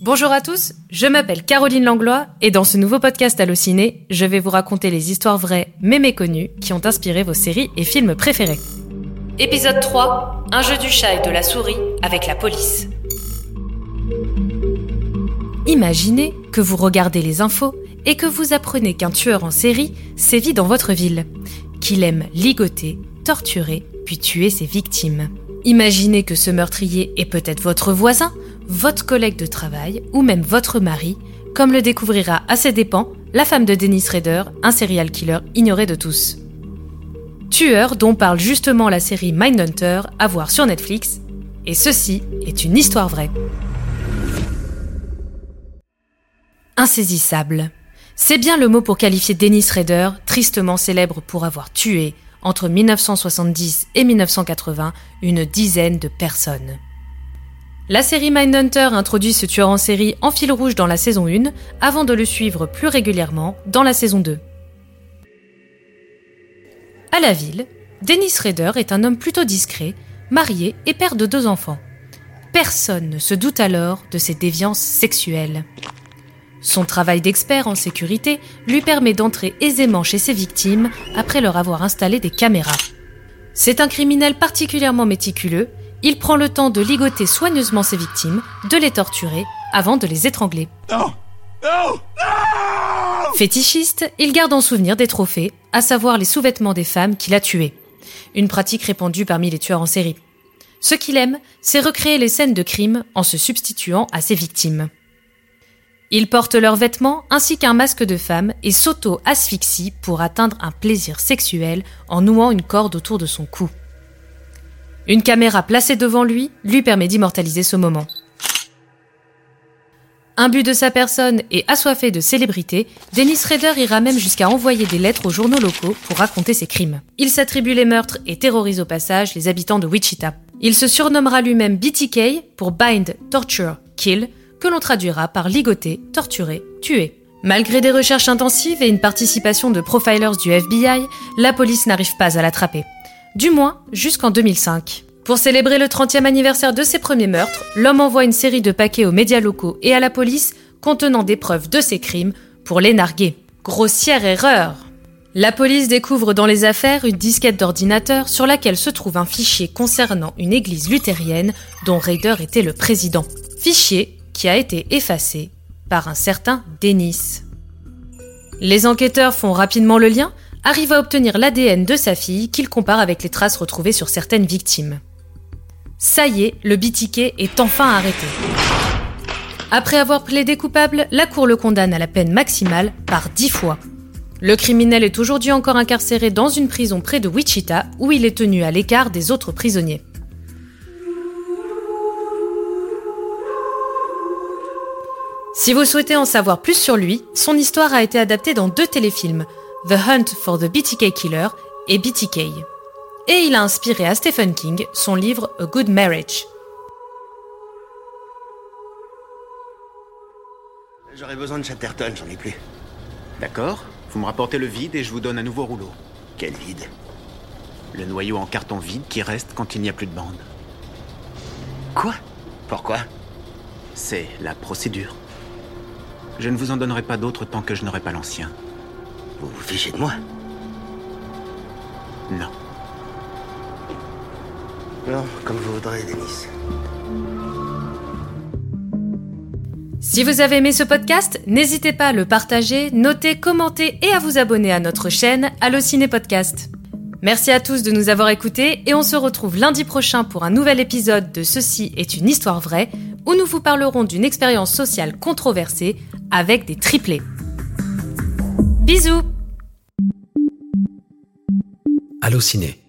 Bonjour à tous, je m'appelle Caroline Langlois et dans ce nouveau podcast Allociné, je vais vous raconter les histoires vraies mais méconnues qui ont inspiré vos séries et films préférés. Épisode 3 Un jeu du chat et de la souris avec la police. Imaginez que vous regardez les infos et que vous apprenez qu'un tueur en série sévit dans votre ville, qu'il aime ligoter, torturer, puis tuer ses victimes. Imaginez que ce meurtrier est peut-être votre voisin votre collègue de travail ou même votre mari, comme le découvrira à ses dépens la femme de Dennis Rader, un serial killer ignoré de tous. Tueur dont parle justement la série Mindhunter à voir sur Netflix, et ceci est une histoire vraie. Insaisissable. C'est bien le mot pour qualifier Dennis Rader, tristement célèbre pour avoir tué, entre 1970 et 1980, une dizaine de personnes. La série Mindhunter introduit ce tueur en série en fil rouge dans la saison 1 avant de le suivre plus régulièrement dans la saison 2. À la ville, Dennis Rader est un homme plutôt discret, marié et père de deux enfants. Personne ne se doute alors de ses déviances sexuelles. Son travail d'expert en sécurité lui permet d'entrer aisément chez ses victimes après leur avoir installé des caméras. C'est un criminel particulièrement méticuleux il prend le temps de ligoter soigneusement ses victimes, de les torturer, avant de les étrangler. Fétichiste, il garde en souvenir des trophées, à savoir les sous-vêtements des femmes qu'il a tuées. Une pratique répandue parmi les tueurs en série. Ce qu'il aime, c'est recréer les scènes de crime en se substituant à ses victimes. Il porte leurs vêtements ainsi qu'un masque de femme et s'auto-asphyxie pour atteindre un plaisir sexuel en nouant une corde autour de son cou. Une caméra placée devant lui lui permet d'immortaliser ce moment. Imbu de sa personne et assoiffé de célébrité, Dennis Rader ira même jusqu'à envoyer des lettres aux journaux locaux pour raconter ses crimes. Il s'attribue les meurtres et terrorise au passage les habitants de Wichita. Il se surnommera lui-même BTK pour Bind, Torture, Kill, que l'on traduira par ligoter, torturer, tuer. Malgré des recherches intensives et une participation de profilers du FBI, la police n'arrive pas à l'attraper du moins jusqu'en 2005. Pour célébrer le 30e anniversaire de ses premiers meurtres, l'homme envoie une série de paquets aux médias locaux et à la police contenant des preuves de ses crimes pour les narguer. Grossière erreur La police découvre dans les affaires une disquette d'ordinateur sur laquelle se trouve un fichier concernant une église luthérienne dont Raider était le président. Fichier qui a été effacé par un certain Dennis. Les enquêteurs font rapidement le lien arrive à obtenir l'ADN de sa fille qu'il compare avec les traces retrouvées sur certaines victimes. Ça y est, le bitiquet est enfin arrêté. Après avoir plaidé coupable, la Cour le condamne à la peine maximale par dix fois. Le criminel est aujourd'hui encore incarcéré dans une prison près de Wichita où il est tenu à l'écart des autres prisonniers. Si vous souhaitez en savoir plus sur lui, son histoire a été adaptée dans deux téléfilms, The Hunt for the BTK Killer et BTK. Et il a inspiré à Stephen King son livre A Good Marriage. J'aurais besoin de Chatterton, j'en ai plus. D'accord. Vous me rapportez le vide et je vous donne un nouveau rouleau. Quel vide? Le noyau en carton vide qui reste quand il n'y a plus de bande. Quoi? Pourquoi? C'est la procédure. Je ne vous en donnerai pas d'autre tant que je n'aurai pas l'ancien. Vous vous fichez de moi? Non. Non, comme vous voudrez, Denis. Si vous avez aimé ce podcast, n'hésitez pas à le partager, noter, commenter et à vous abonner à notre chaîne Allociné Podcast. Merci à tous de nous avoir écoutés et on se retrouve lundi prochain pour un nouvel épisode de Ceci est une histoire vraie où nous vous parlerons d'une expérience sociale controversée avec des triplés. Bisous Allociné